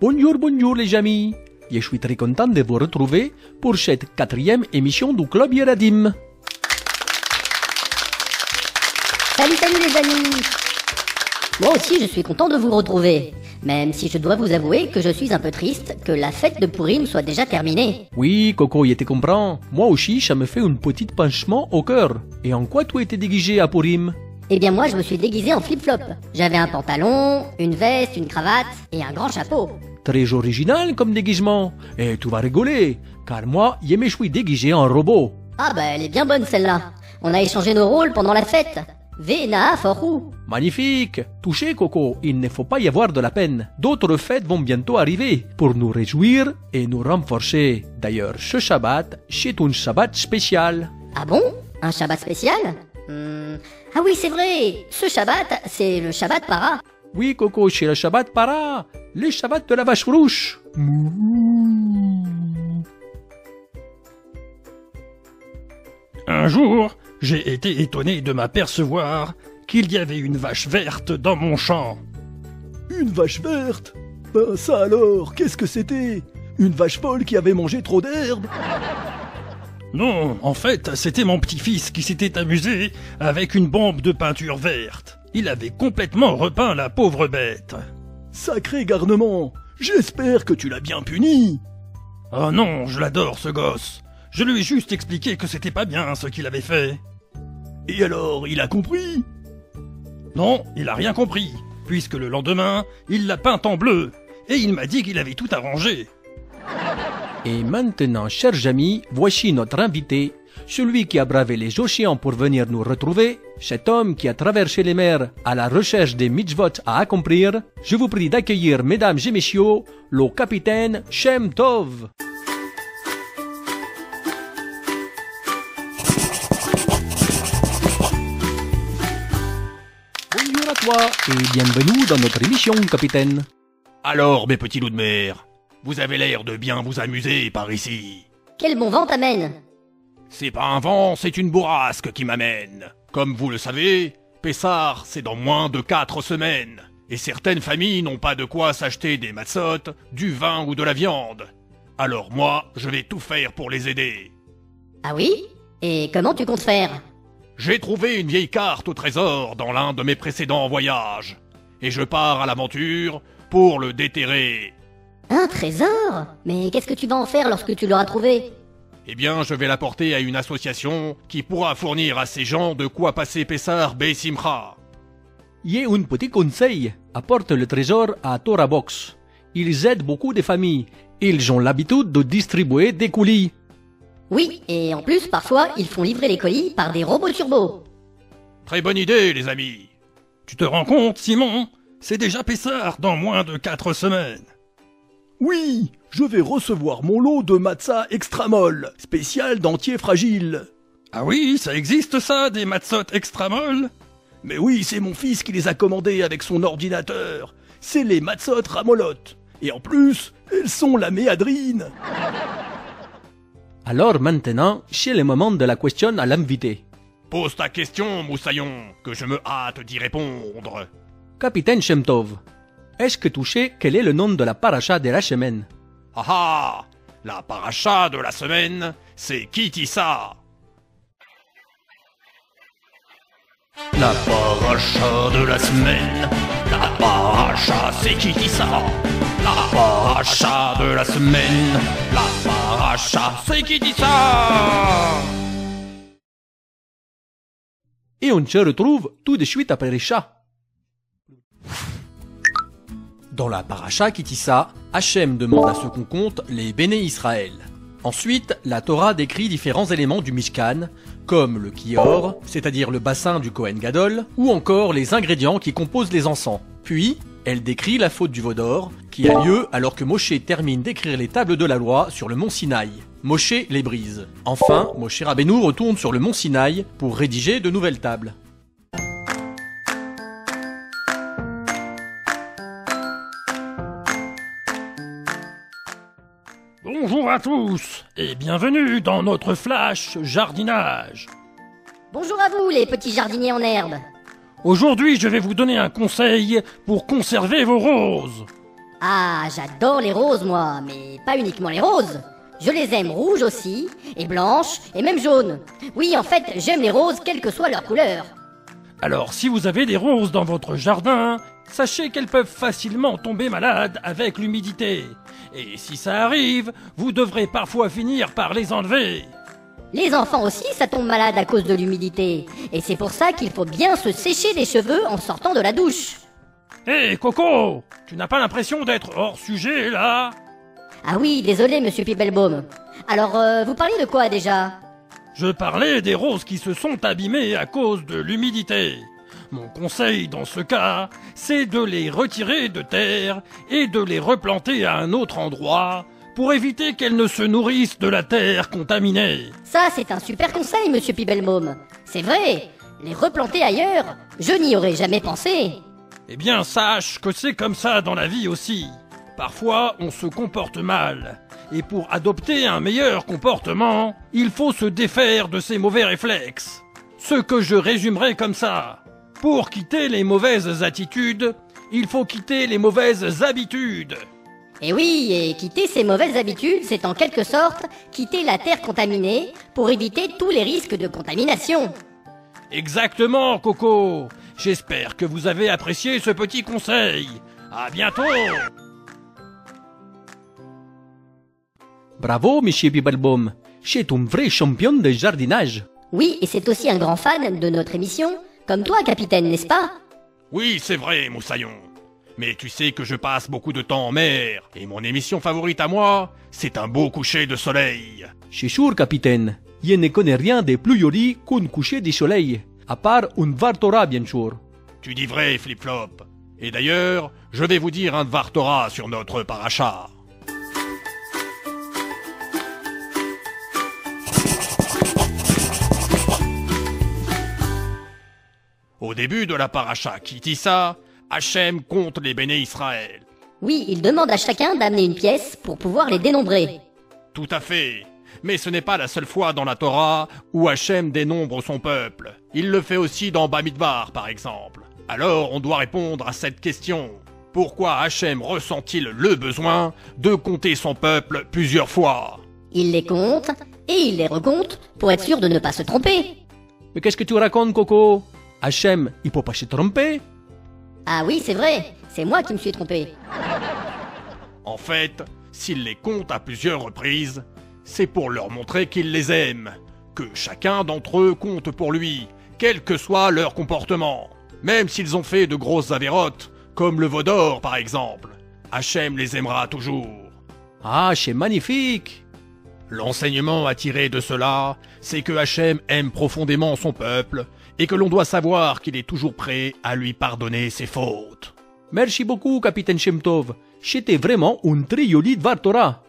Bonjour, bonjour les amis. Je suis très content de vous retrouver pour cette quatrième émission du Club Yeradim. Salut, salut les amis Moi aussi je suis content de vous retrouver, même si je dois vous avouer que je suis un peu triste que la fête de Pourim soit déjà terminée. Oui, Coco, il te comprend. Moi aussi, ça me fait un petit penchement au cœur. Et en quoi tu étais déguisé à Purim? Eh bien moi je me suis déguisé en flip-flop. J'avais un pantalon, une veste, une cravate et un grand chapeau. Très original comme déguisement. Et tu vas rigoler, car moi, je me suis déguisé en robot. Ah bah elle est bien bonne celle-là. On a échangé nos rôles pendant la fête. Vena, forou. Magnifique Touché, Coco, il ne faut pas y avoir de la peine. D'autres fêtes vont bientôt arriver pour nous réjouir et nous renforcer. D'ailleurs, ce Shabbat, c'est un Shabbat spécial. Ah bon? Un Shabbat spécial? Hmm, Ah oui c'est vrai, ce Shabbat c'est le Shabbat para. Oui, Coco, c'est le Shabbat para, le Shabbat de la vache rouge. Un jour, j'ai été étonné de m'apercevoir qu'il y avait une vache verte dans mon champ. Une vache verte? Ben ça alors, qu'est-ce que c'était? Une vache folle qui avait mangé trop d'herbe Non, en fait, c'était mon petit-fils qui s'était amusé avec une bombe de peinture verte. Il avait complètement repeint la pauvre bête. Sacré garnement J'espère que tu l'as bien puni Oh non, je l'adore ce gosse. Je lui ai juste expliqué que c'était pas bien ce qu'il avait fait. Et alors, il a compris? Non, il a rien compris, puisque le lendemain, il l'a peinte en bleu, et il m'a dit qu'il avait tout arrangé. Et maintenant, chers amis, voici notre invité, celui qui a bravé les océans pour venir nous retrouver, cet homme qui a traversé les mers à la recherche des mitzvot à accomplir. Je vous prie d'accueillir, mesdames et messieurs, le capitaine Shem Tov. Bonjour à toi et bienvenue dans notre émission, capitaine. Alors, mes petits loups de mer, vous avez l'air de bien vous amuser par ici. Quel bon vent t'amène C'est pas un vent, c'est une bourrasque qui m'amène. Comme vous le savez, Pessard, c'est dans moins de quatre semaines. Et certaines familles n'ont pas de quoi s'acheter des matzot, du vin ou de la viande. Alors moi, je vais tout faire pour les aider. Ah oui? Et comment tu comptes faire? J'ai trouvé une vieille carte au trésor dans l'un de mes précédents voyages. Et je pars à l'aventure pour le déterrer. Un trésor? Mais qu'est-ce que tu vas en faire lorsque tu l'auras trouvé? Eh bien, je vais l'apporter à une association qui pourra fournir à ces gens de quoi passer Pessar Beissimcha. Il y a un petit conseil. Apporte le trésor à Torah Box. Ils aident beaucoup de familles. Ils ont l'habitude de distribuer des colis. Oui, et en plus parfois ils font livrer les colis par des robots turbo. Très bonne idée, les amis. Tu te rends compte, Simon? C'est déjà Pessard dans moins de quatre semaines. Oui, je vais recevoir mon lot de matzah extra molle, spécial dentier fragile. Ah oui, ça existe ça, des matzot extra molles Mais oui, c'est mon fils qui les a commandés avec son ordinateur. C'est les matzot ramolotes. Et en plus, elles sont la méadrine. Alors maintenant, c'est le moment de la question à l'invité. Pose ta question, Moussaillon, que je me hâte d'y répondre. Capitaine Shemtov, est-ce que tu sais quel est le nom de la paracha de la semaine Ah ah La paracha de la semaine, c'est Kitissa. La paracha de la semaine, la paracha c'est Kitissa. La paracha de la semaine, la paracha c'est Kitissa. Et on se retrouve tout de suite après les chats. Dans la paracha Kitissa, Hachem demande à ce qu'on compte les béné Israël. Ensuite, la Torah décrit différents éléments du Mishkan, comme le kior, c'est-à-dire le bassin du Kohen Gadol, ou encore les ingrédients qui composent les encens. Puis, elle décrit la faute du Vaudor, qui a lieu alors que Moshe termine d'écrire les tables de la loi sur le mont Sinaï. Moshe les brise. Enfin, Moshe Rabbeinu retourne sur le mont Sinaï pour rédiger de nouvelles tables. Bonjour à tous et bienvenue dans notre flash jardinage. Bonjour à vous les petits jardiniers en herbe. Aujourd'hui, je vais vous donner un conseil pour conserver vos roses. Ah, j'adore les roses, moi, mais pas uniquement les roses. Je les aime rouges aussi, et blanches, et même jaunes. Oui, en fait, j'aime les roses, quelle que soit leur couleur. Alors si vous avez des roses dans votre jardin, sachez qu'elles peuvent facilement tomber malades avec l'humidité. Et si ça arrive, vous devrez parfois finir par les enlever. Les enfants aussi, ça tombe malade à cause de l'humidité. Et c'est pour ça qu'il faut bien se sécher les cheveux en sortant de la douche. Hé Coco, tu n'as pas l'impression d'être hors sujet là? Ah oui, désolé, monsieur Pibelbaum. Alors, euh, vous parliez de quoi déjà? Je parlais des roses qui se sont abîmées à cause de l'humidité. Mon conseil dans ce cas, c'est de les retirer de terre et de les replanter à un autre endroit pour éviter qu'elles ne se nourrissent de la terre contaminée. Ça, c'est un super conseil, monsieur Pibelbaum. C'est vrai, les replanter ailleurs, je n'y aurais jamais pensé. Eh bien, sache que c'est comme ça dans la vie aussi. Parfois, on se comporte mal. Et pour adopter un meilleur comportement, il faut se défaire de ses mauvais réflexes. Ce que je résumerai comme ça. Pour quitter les mauvaises attitudes, il faut quitter les mauvaises habitudes. Et oui, et quitter ces mauvaises habitudes, c'est en quelque sorte quitter la terre contaminée pour éviter tous les risques de contamination. Exactement, Coco. J'espère que vous avez apprécié ce petit conseil. À bientôt. Bravo, monsieur Bibalbaum. C'est un vrai champion de jardinage. Oui, et c'est aussi un grand fan de notre émission, comme toi, capitaine, n'est-ce pas? Oui, c'est vrai, Moussaillon. Mais tu sais que je passe beaucoup de temps en mer, et mon émission favorite à moi, c'est un beau coucher de soleil. C'est sûr, capitaine. Je ne connais rien de plus joli qu'un coucher de soleil. À part un Vartora, bien sûr. Tu dis vrai, Flip-Flop. Et d'ailleurs, je vais vous dire un Vartora sur notre paracha. Au début de la paracha Kitissa, Hachem compte les béné Israël. Oui, il demande à chacun d'amener une pièce pour pouvoir les dénombrer. Tout à fait. Mais ce n'est pas la seule fois dans la Torah où Hachem dénombre son peuple. Il le fait aussi dans Bamidbar, par exemple. Alors on doit répondre à cette question. Pourquoi Hachem ressent-il le besoin de compter son peuple plusieurs fois? Il les compte, et il les recompte pour être sûr de ne pas se tromper. Mais qu'est-ce que tu racontes, Coco? Hachem, il peut pas se tromper Ah oui, c'est vrai, c'est moi qui me suis trompé. En fait, s'il les compte à plusieurs reprises, c'est pour leur montrer qu'il les aime, que chacun d'entre eux compte pour lui, quel que soit leur comportement. Même s'ils ont fait de grosses avérotes, comme le veau d'or par exemple. Hachem les aimera toujours. Ah, c'est magnifique L'enseignement à tirer de cela, c'est que Hachem aime profondément son peuple et que l'on doit savoir qu'il est toujours prêt à lui pardonner ses fautes. Merci beaucoup, capitaine Shemtov. C'était vraiment un très joli Vartora.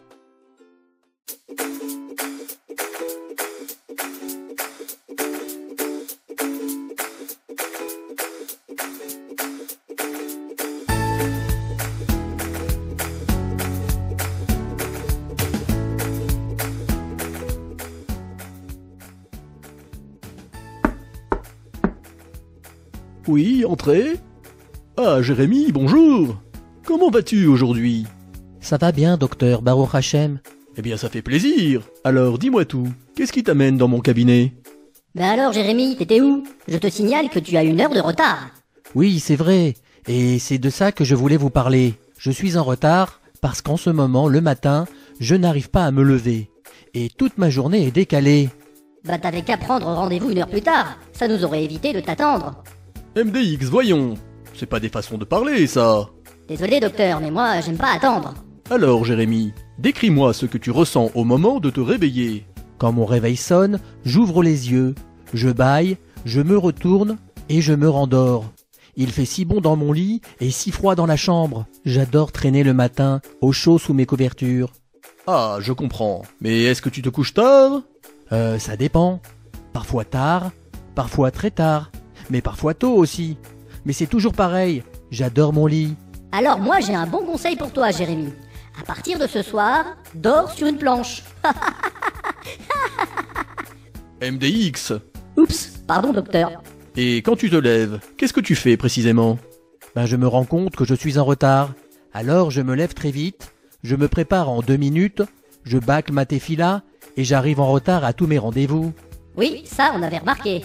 Oui, entrez. Ah, Jérémy, bonjour. Comment vas-tu aujourd'hui? Ça va bien, docteur Baruch Hashem. Eh bien, ça fait plaisir. Alors, dis-moi tout. Qu'est-ce qui t'amène dans mon cabinet? Ben alors, Jérémy, t'étais où? Je te signale que tu as une heure de retard. Oui, c'est vrai. Et c'est de ça que je voulais vous parler. Je suis en retard parce qu'en ce moment, le matin, je n'arrive pas à me lever. Et toute ma journée est décalée. Bah t'avais qu'à prendre rendez-vous une heure plus tard. Ça nous aurait évité de t'attendre. MDX, voyons. C'est pas des façons de parler, ça. Désolé, docteur, mais moi, j'aime pas attendre. Alors, Jérémy, décris-moi ce que tu ressens au moment de te réveiller. Quand mon réveil sonne, j'ouvre les yeux, je bâille, je me retourne et je me rendors. Il fait si bon dans mon lit et si froid dans la chambre. J'adore traîner le matin, au chaud sous mes couvertures. Ah, je comprends. Mais est-ce que tu te couches tard? Euh, ça dépend. Parfois tard, parfois très tard, mais parfois tôt aussi. Mais c'est toujours pareil, j'adore mon lit. Alors moi, j'ai un bon conseil pour toi, Jérémy. À partir de ce soir, dors sur une planche. MDX. Oups, pardon, docteur. Et quand tu te lèves, qu'est-ce que tu fais précisément? Ben je me rends compte que je suis en retard. Alors je me lève très vite, je me prépare en deux minutes, je bâcle ma tefila et j'arrive en retard à tous mes rendez-vous. Oui, ça, on avait remarqué.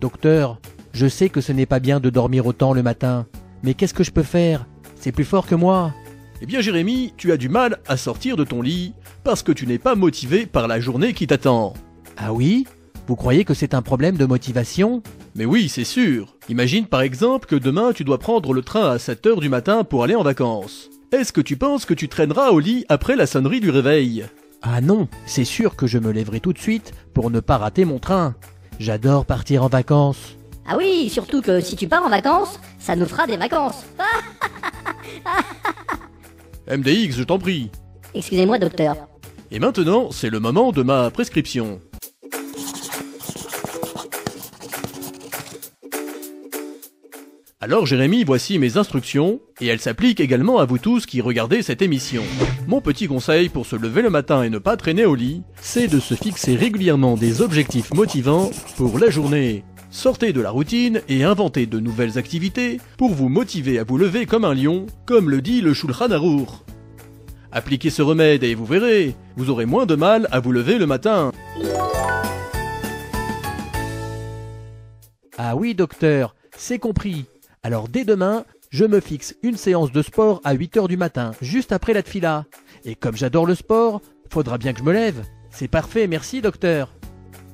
Docteur, je sais que ce n'est pas bien de dormir autant le matin, mais qu'est-ce que je peux faire? C'est plus fort que moi. Eh bien Jérémy, tu as du mal à sortir de ton lit parce que tu n'es pas motivé par la journée qui t'attend. Ah oui? Vous croyez que c'est un problème de motivation? Mais oui, c'est sûr. Imagine par exemple que demain tu dois prendre le train à 7 heures du matin pour aller en vacances. Est-ce que tu penses que tu traîneras au lit après la sonnerie du réveil? Ah non, c'est sûr que je me lèverai tout de suite pour ne pas rater mon train. J'adore partir en vacances. Ah oui, surtout que si tu pars en vacances, ça nous fera des vacances. MDX, je t'en prie. Excusez-moi, docteur. Et maintenant, c'est le moment de ma prescription. Alors Jérémy, voici mes instructions, et elles s'appliquent également à vous tous qui regardez cette émission. Mon petit conseil pour se lever le matin et ne pas traîner au lit, c'est de se fixer régulièrement des objectifs motivants pour la journée. Sortez de la routine et inventez de nouvelles activités pour vous motiver à vous lever comme un lion, comme le dit le Shulchan Aruch. Appliquez ce remède et vous verrez, vous aurez moins de mal à vous lever le matin. Ah oui, docteur, c'est compris. Alors dès demain, je me fixe une séance de sport à 8 heures du matin, juste après la tefila. Et comme j'adore le sport, faudra bien que je me lève. C'est parfait, merci docteur.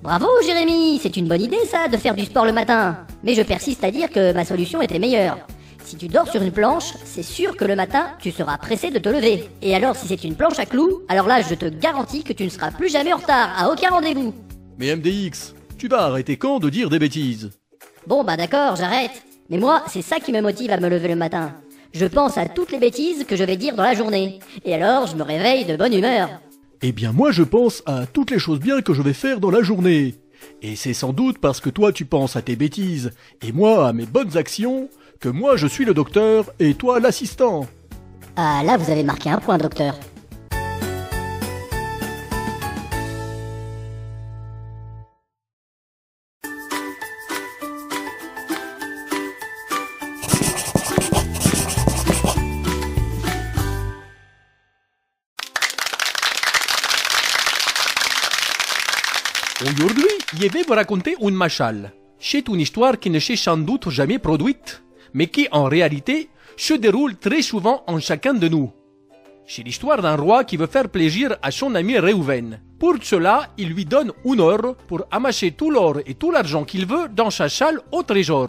Bravo, Jérémy, c'est une bonne idée ça, de faire du sport le matin. Mais je persiste à dire que ma solution était meilleure. Si tu dors sur une planche, c'est sûr que le matin, tu seras pressé de te lever. Et alors, si c'est une planche à clous, alors là, je te garantis que tu ne seras plus jamais en retard, à aucun rendez-vous. Mais MDX, tu vas arrêter quand de dire des bêtises? Bon, bah d'accord, j'arrête. Mais moi, c'est ça qui me motive à me lever le matin. Je pense à toutes les bêtises que je vais dire dans la journée. Et alors, je me réveille de bonne humeur. Eh bien moi je pense à toutes les choses bien que je vais faire dans la journée. Et c'est sans doute parce que toi tu penses à tes bêtises et moi à mes bonnes actions que moi je suis le docteur et toi l'assistant. Ah, là, vous avez marqué un point, docteur. Vais vous raconter une machal. C'est une histoire qui ne s'est sans doute jamais produite, mais qui en réalité se déroule très souvent en chacun de nous. C'est l'histoire d'un roi qui veut faire plaisir à son ami Réhouven. Pour cela, il lui donne une heure pour amasser tout l'or et tout l'argent qu'il veut dans sa salle au trésor.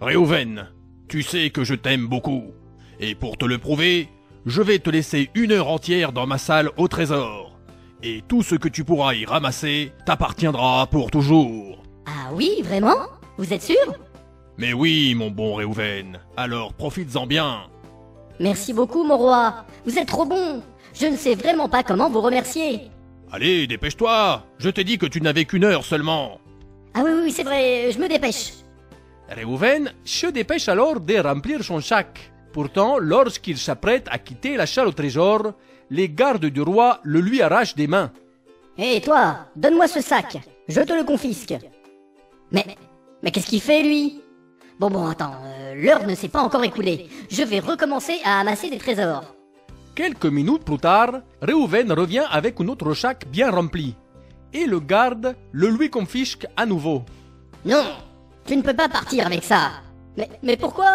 Réhouven, tu sais que je t'aime beaucoup. Et pour te le prouver, je vais te laisser une heure entière dans ma salle au trésor. Et tout ce que tu pourras y ramasser t'appartiendra pour toujours. Ah oui, vraiment? Vous êtes sûr? Mais oui, mon bon Réhouven, alors profites-en bien. Merci beaucoup, mon roi. Vous êtes trop bon. Je ne sais vraiment pas comment vous remercier. Allez, dépêche-toi Je t'ai dit que tu n'avais qu'une heure seulement. Ah oui, oui, c'est vrai, je me dépêche. Réhouven se dépêche alors de remplir son sac. Pourtant, lorsqu'il s'apprête à quitter la salle au trésor, les gardes du roi le lui arrachent des mains. Hé, toi, donne-moi ce sac. Je te le confisque. Mais, mais qu'est-ce qu'il fait, lui? Bon, bon, attends, euh, l'heure ne s'est pas encore écoulée. Je vais recommencer à amasser des trésors. Quelques minutes plus tard, Réhouven revient avec un autre sac bien rempli. Et le garde le lui confisque à nouveau. Non, tu ne peux pas partir avec ça. Mais, mais pourquoi?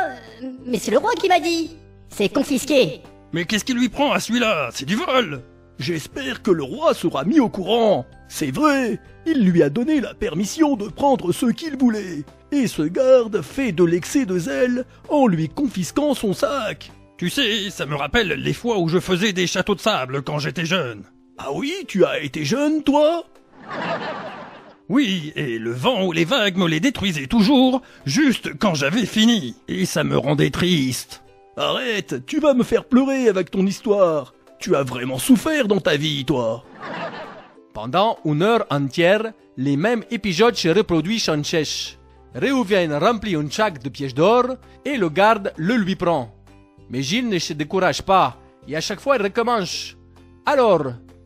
Mais c'est le roi qui m'a dit. C'est confisqué. Mais qu'est-ce qui lui prend à celui-là? C'est du vol J'espère que le roi sera mis au courant. C'est vrai, il lui a donné la permission de prendre ce qu'il voulait. Et ce garde fait de l'excès de zèle en lui confisquant son sac. Tu sais, ça me rappelle les fois où je faisais des châteaux de sable quand j'étais jeune. Ah oui, tu as été jeune, toi? Oui, et le vent ou les vagues me les détruisaient toujours, juste quand j'avais fini. Et ça me rendait triste. Arrête, tu vas me faire pleurer avec ton histoire. Tu as vraiment souffert dans ta vie, toi. Pendant une heure entière, les mêmes épisodes se reproduisent sans cesse. Réhouven remplit un sac de pièces d'or et le garde le lui prend. Mais Gilles ne se décourage pas et à chaque fois il recommence. Alors,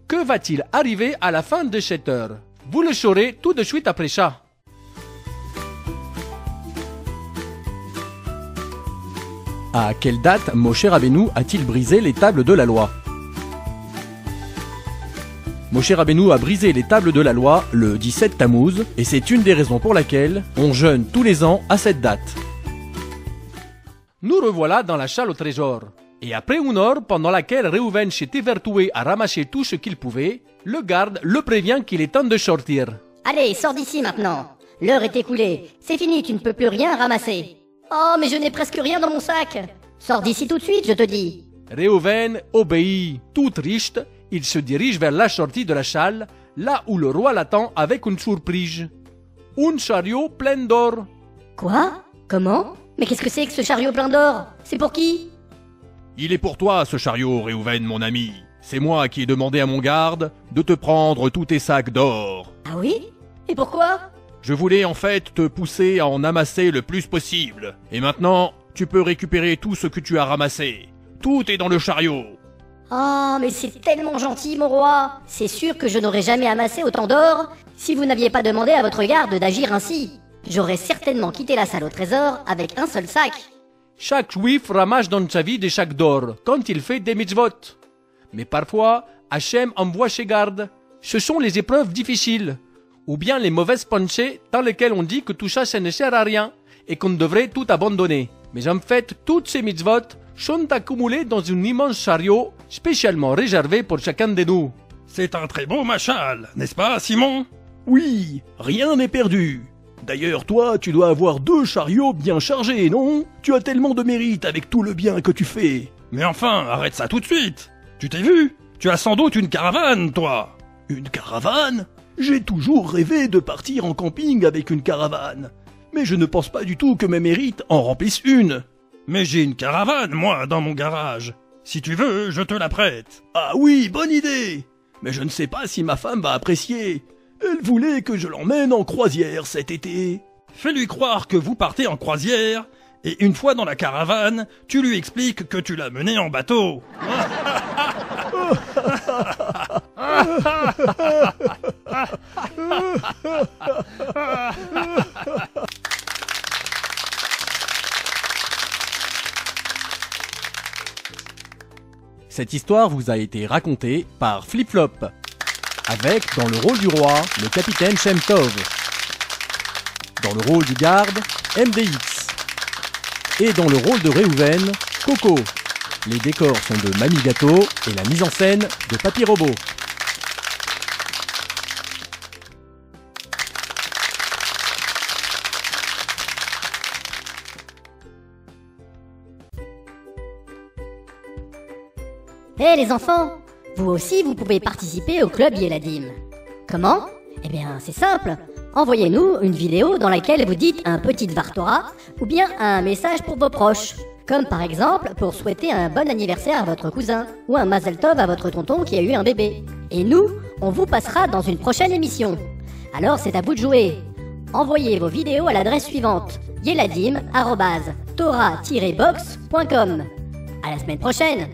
que va-t-il arriver à la fin de cette heure? Vous le saurez tout de suite après ça. À quelle date Moshe Rabbeinu a-t-il brisé les tables de la loi? Moshe Rabbeinu a brisé les tables de la loi le 17 Tammuz, et c'est une des raisons pour laquelle on jeûne tous les ans à cette date. Nous revoilà dans la challe au trésor. Et après une heure pendant laquelle Reuven s'était vertué à ramasser tout ce qu'il pouvait, le garde le prévient qu'il est temps de sortir. Allez, sors d'ici maintenant. L'heure est écoulée. C'est fini, tu ne peux plus rien ramasser. Oh, mais je n'ai presque rien dans mon sac. Sors d'ici tout de suite, je te dis. Reuven obéit. Tout triste, il se dirige vers la sortie de la challe, là où le roi l'attend avec une surprise. Un chariot plein d'or. Quoi? Comment? Mais qu'est-ce que c'est que ce chariot plein d'or? C'est pour qui? Il est pour toi, ce chariot, Réhouven, mon ami. C'est moi qui ai demandé à mon garde de te prendre tous tes sacs d'or. Ah oui? Et pourquoi? Je voulais en fait te pousser à en amasser le plus possible. Et maintenant, tu peux récupérer tout ce que tu as ramassé. Tout est dans le chariot. Oh, mais c'est tellement gentil, mon roi C'est sûr que je n'aurais jamais amassé autant d'or si vous n'aviez pas demandé à votre garde d'agir ainsi. J'aurais certainement quitté la salle au trésor avec un seul sac. Chaque juif ramasse dans sa vie des sacs d'or quand il fait des mitzvot. Mais parfois, Hachem envoie ses gardes. Ce sont les épreuves difficiles, ou bien les mauvaises pensées dans lesquelles on dit que tout ça, ça ne sert à rien et qu'on devrait tout abandonner. Mais en fait, toutes ces mitzvot sont accumulées dans un immense chariot spécialement réservé pour chacun de nous. C'est un très beau machal, n'est-ce pas, Simon? Oui, rien n'est perdu. D'ailleurs, toi, tu dois avoir deux chariots bien chargés, non? Tu as tellement de mérite avec tout le bien que tu fais. Mais enfin, arrête ça tout de suite Tu t'es vu? Tu as sans doute une caravane, toi Une caravane? J'ai toujours rêvé de partir en camping avec une caravane. Mais je ne pense pas du tout que mes mérites en remplissent une. Mais j'ai une caravane, moi, dans mon garage. Si tu veux, je te la prête. Ah oui, bonne idée Mais je ne sais pas si ma femme va apprécier. Elle voulait que je l'emmène en croisière cet été. Fais-lui croire que vous partez en croisière, et une fois dans la caravane, tu lui expliques que tu l'as mené en bateau. Cette histoire vous a été racontée par Flip Flop, avec dans le rôle du roi le capitaine Shem Tov, dans le rôle du garde MDX, et dans le rôle de Reuven Coco. Les décors sont de Mamie Gâteau et la mise en scène de Papy Robot. Hé les enfants Vous aussi vous pouvez participer au club Yeladim. Comment? Eh bien c'est simple. Envoyez-nous une vidéo dans laquelle vous dites un petit Vartora ou bien un message pour vos proches. Comme par exemple pour souhaiter un bon anniversaire à votre cousin ou un Mazel Tov à votre tonton qui a eu un bébé. Et nous, on vous passera dans une prochaine émission. Alors c'est à vous de jouer. Envoyez vos vidéos à l'adresse suivante yeladim.tora-box.com. À la semaine prochaine